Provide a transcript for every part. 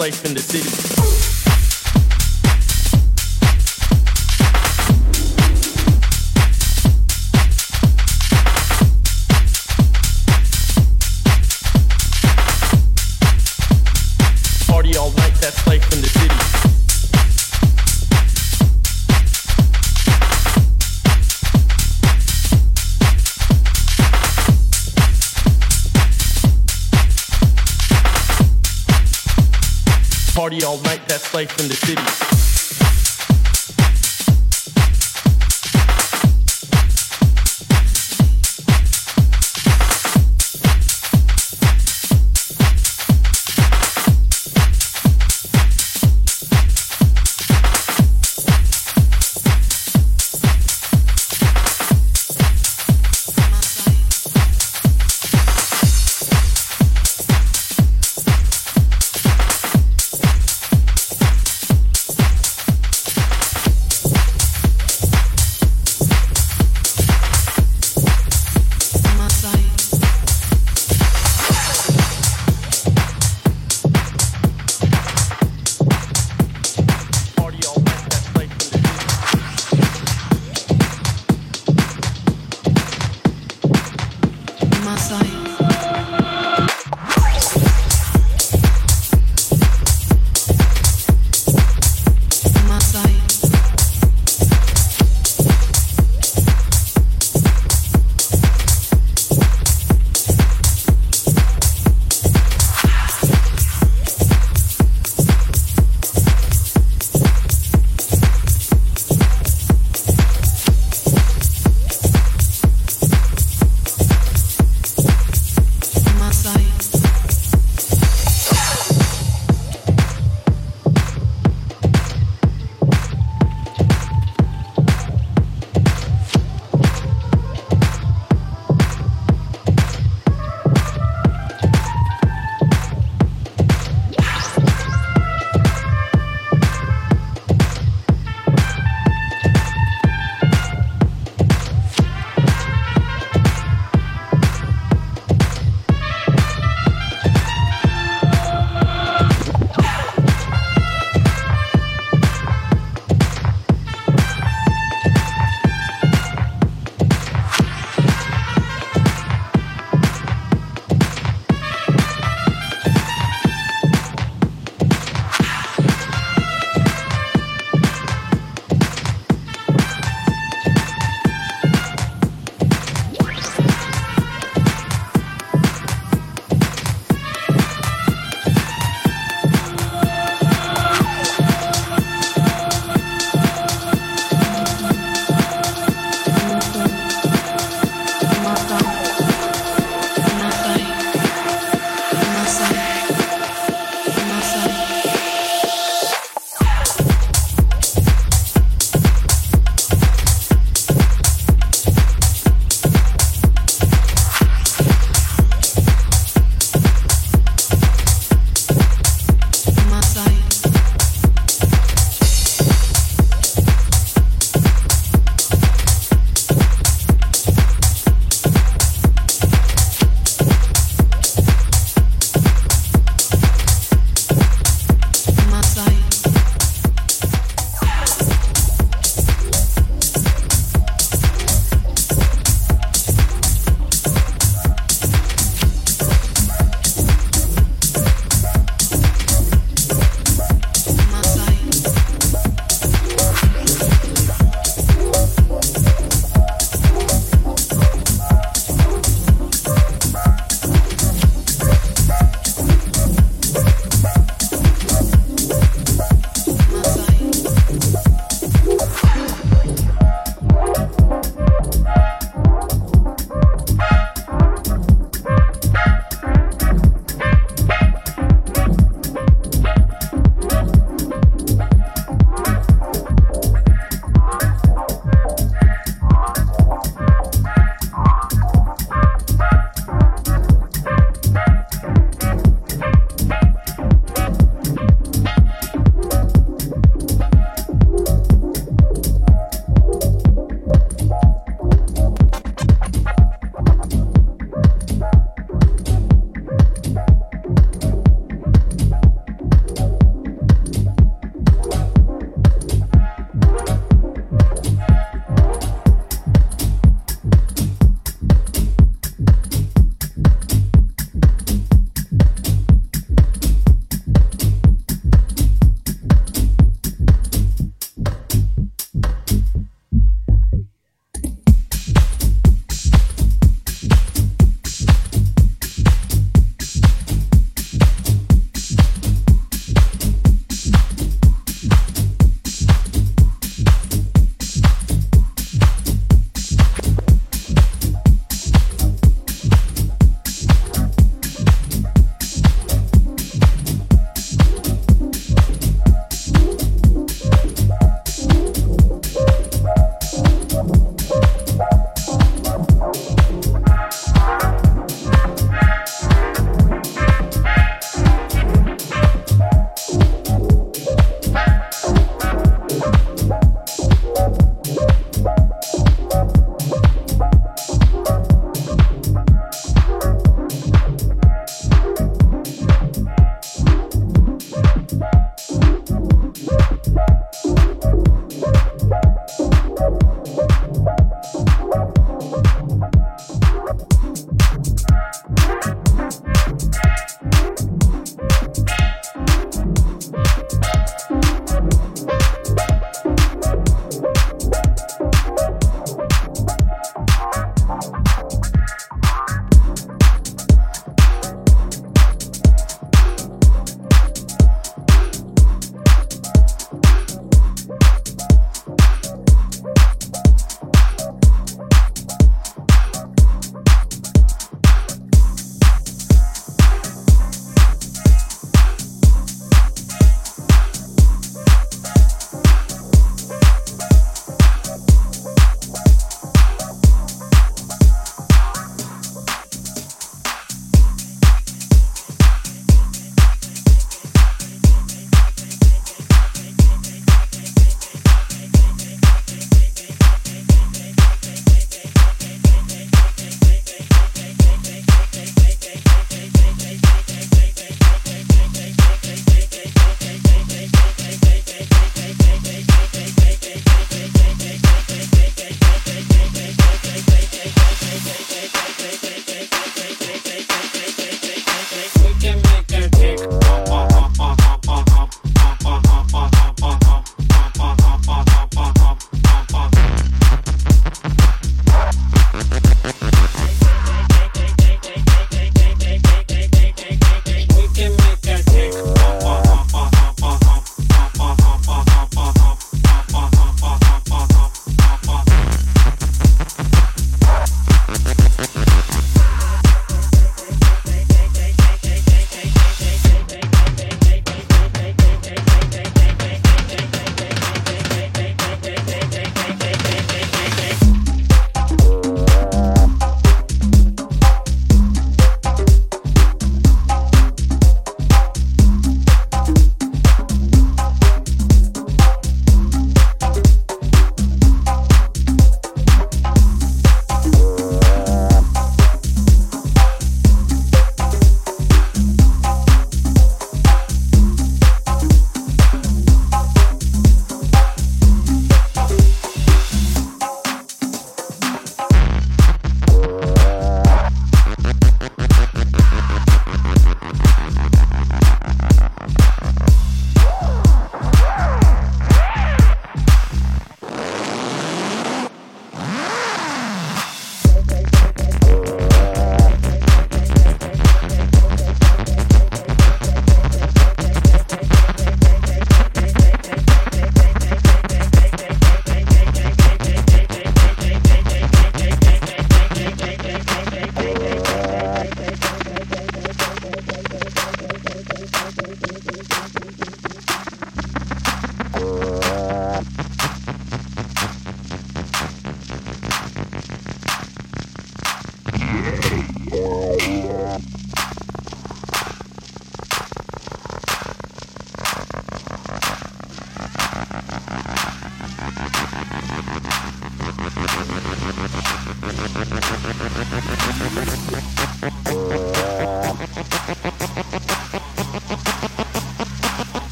life in the city.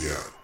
Yeah.